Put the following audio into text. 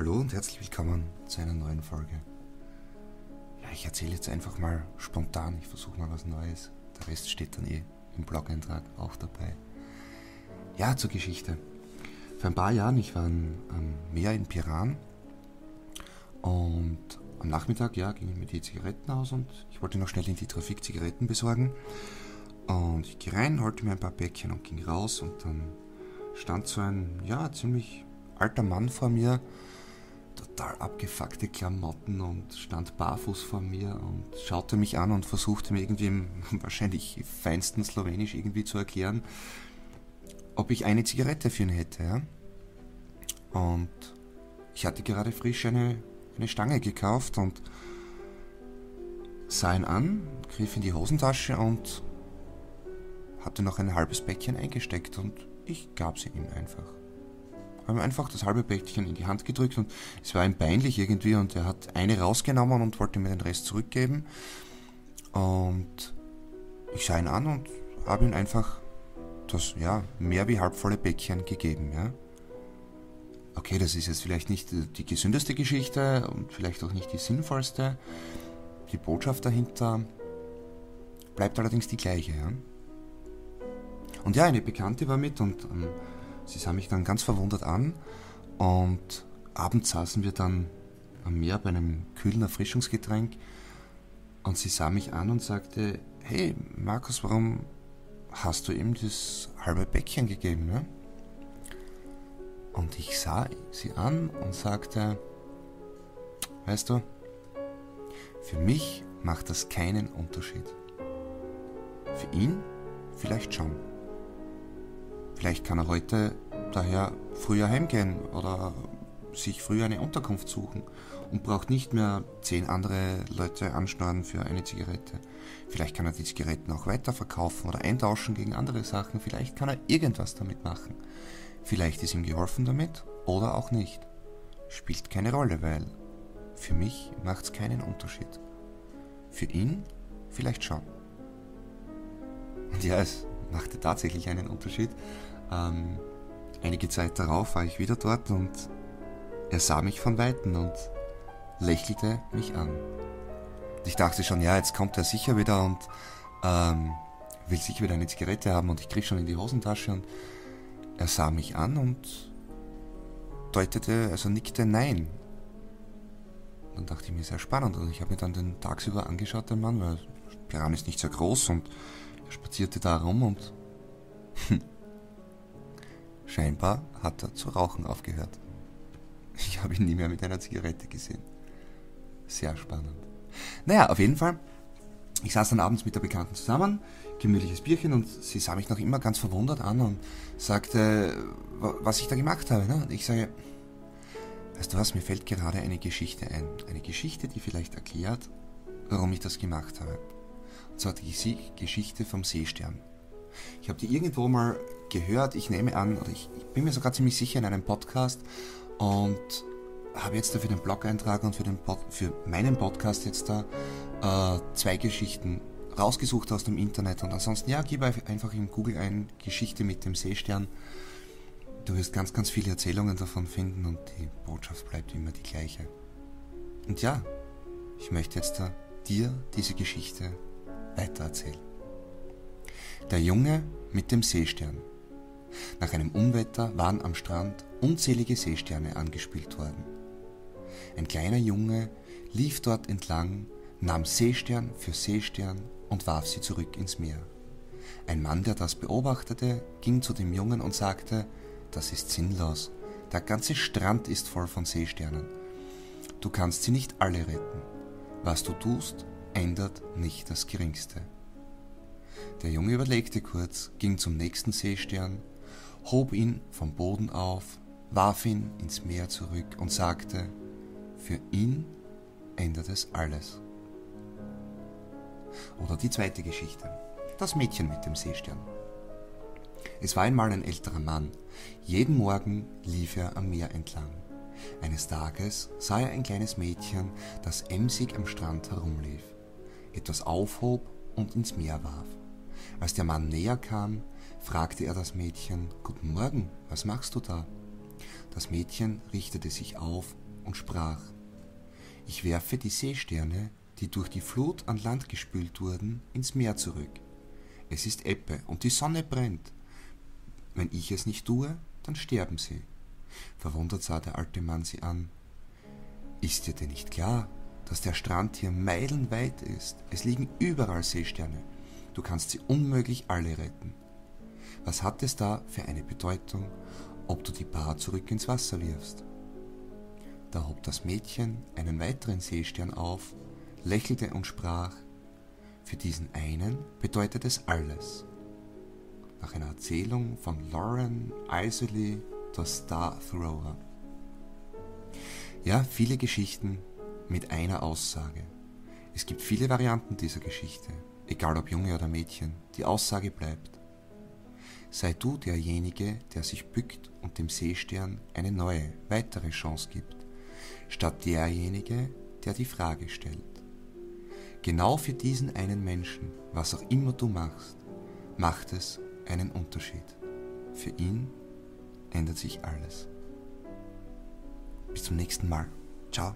Hallo und herzlich willkommen zu einer neuen Folge. Ja, ich erzähle jetzt einfach mal spontan, ich versuche mal was Neues. Der Rest steht dann eh im Blog-Eintrag auch dabei. Ja, zur Geschichte. Vor ein paar Jahren, ich war am Meer in Piran und am Nachmittag, ja, ging ich mir die Zigaretten aus und ich wollte noch schnell in die Trafik Zigaretten besorgen. Und ich gehe rein, holte mir ein paar Päckchen und ging raus und dann stand so ein, ja, ziemlich alter Mann vor mir total abgefuckte Klamotten und stand barfuß vor mir und schaute mich an und versuchte mir irgendwie im wahrscheinlich feinsten Slowenisch irgendwie zu erklären, ob ich eine Zigarette für ihn hätte. Ja? Und ich hatte gerade frisch eine, eine Stange gekauft und sah ihn an, griff in die Hosentasche und hatte noch ein halbes Päckchen eingesteckt und ich gab sie ihm einfach habe ihm einfach das halbe Päckchen in die Hand gedrückt und es war ihm peinlich irgendwie und er hat eine rausgenommen und wollte mir den Rest zurückgeben. Und ich sah ihn an und habe ihm einfach das, ja, mehr wie halbvolle Päckchen gegeben, ja. Okay, das ist jetzt vielleicht nicht die gesündeste Geschichte und vielleicht auch nicht die sinnvollste. Die Botschaft dahinter bleibt allerdings die gleiche, ja. Und ja, eine Bekannte war mit und ähm, Sie sah mich dann ganz verwundert an und abends saßen wir dann am Meer bei einem kühlen Erfrischungsgetränk und sie sah mich an und sagte, hey Markus, warum hast du ihm das halbe Bäckchen gegeben? Ne? Und ich sah sie an und sagte, weißt du, für mich macht das keinen Unterschied. Für ihn vielleicht schon. Vielleicht kann er heute daher früher heimgehen oder sich früher eine Unterkunft suchen und braucht nicht mehr zehn andere Leute anschnorren für eine Zigarette. Vielleicht kann er die Zigaretten auch weiterverkaufen oder eintauschen gegen andere Sachen. Vielleicht kann er irgendwas damit machen. Vielleicht ist ihm geholfen damit oder auch nicht. Spielt keine Rolle, weil für mich macht es keinen Unterschied. Für ihn vielleicht schon. Und ja, es machte tatsächlich einen Unterschied. Ähm, einige Zeit darauf war ich wieder dort und er sah mich von Weitem und lächelte mich an. Ich dachte schon, ja, jetzt kommt er sicher wieder und ähm, will sicher wieder eine Zigarette haben und ich griff schon in die Hosentasche und er sah mich an und deutete, also nickte Nein. Dann dachte ich mir, sehr spannend und ich habe mir dann den tagsüber angeschaut, den Mann, weil Piran ist nicht sehr groß und spazierte da rum und Scheinbar hat er zu rauchen aufgehört. Ich habe ihn nie mehr mit einer Zigarette gesehen. Sehr spannend. Naja, auf jeden Fall. Ich saß dann abends mit der Bekannten zusammen, gemütliches Bierchen und sie sah mich noch immer ganz verwundert an und sagte, was ich da gemacht habe. Ne? Und ich sage, weißt du was, mir fällt gerade eine Geschichte ein. Eine Geschichte, die vielleicht erklärt, warum ich das gemacht habe. Zwar die Geschichte vom Seestern. Ich habe die irgendwo mal gehört, ich nehme an, oder ich, ich bin mir sogar ziemlich sicher in einem Podcast und habe jetzt da für den Blog-Eintrag und für, den Pod, für meinen Podcast jetzt da äh, zwei Geschichten rausgesucht aus dem Internet und ansonsten, ja, gib einfach in Google ein Geschichte mit dem Seestern. Du wirst ganz, ganz viele Erzählungen davon finden und die Botschaft bleibt immer die gleiche. Und ja, ich möchte jetzt da dir diese Geschichte weitererzählen. Der Junge mit dem Seestern. Nach einem Unwetter waren am Strand unzählige Seesterne angespült worden. Ein kleiner Junge lief dort entlang, nahm Seestern für Seestern und warf sie zurück ins Meer. Ein Mann, der das beobachtete, ging zu dem Jungen und sagte, das ist sinnlos, der ganze Strand ist voll von Seesternen. Du kannst sie nicht alle retten. Was du tust, ändert nicht das Geringste. Der Junge überlegte kurz, ging zum nächsten Seestern, hob ihn vom Boden auf, warf ihn ins Meer zurück und sagte, für ihn ändert es alles. Oder die zweite Geschichte, das Mädchen mit dem Seestern. Es war einmal ein älterer Mann. Jeden Morgen lief er am Meer entlang. Eines Tages sah er ein kleines Mädchen, das emsig am Strand herumlief, etwas aufhob und ins Meer warf. Als der Mann näher kam, fragte er das Mädchen, Guten Morgen, was machst du da? Das Mädchen richtete sich auf und sprach, ich werfe die Seesterne, die durch die Flut an Land gespült wurden, ins Meer zurück. Es ist Ebbe und die Sonne brennt. Wenn ich es nicht tue, dann sterben sie. Verwundert sah der alte Mann sie an. Ist dir denn nicht klar, dass der Strand hier meilenweit ist? Es liegen überall Seesterne. Du kannst sie unmöglich alle retten. Was hat es da für eine Bedeutung, ob du die Bar zurück ins Wasser wirfst? Da hob das Mädchen einen weiteren Seestern auf, lächelte und sprach, für diesen einen bedeutet es alles. Nach einer Erzählung von Lauren Isley, der Star Thrower. Ja, viele Geschichten mit einer Aussage. Es gibt viele Varianten dieser Geschichte, egal ob Junge oder Mädchen, die Aussage bleibt. Sei du derjenige, der sich bückt und dem Seestern eine neue, weitere Chance gibt, statt derjenige, der die Frage stellt. Genau für diesen einen Menschen, was auch immer du machst, macht es einen Unterschied. Für ihn ändert sich alles. Bis zum nächsten Mal. Ciao.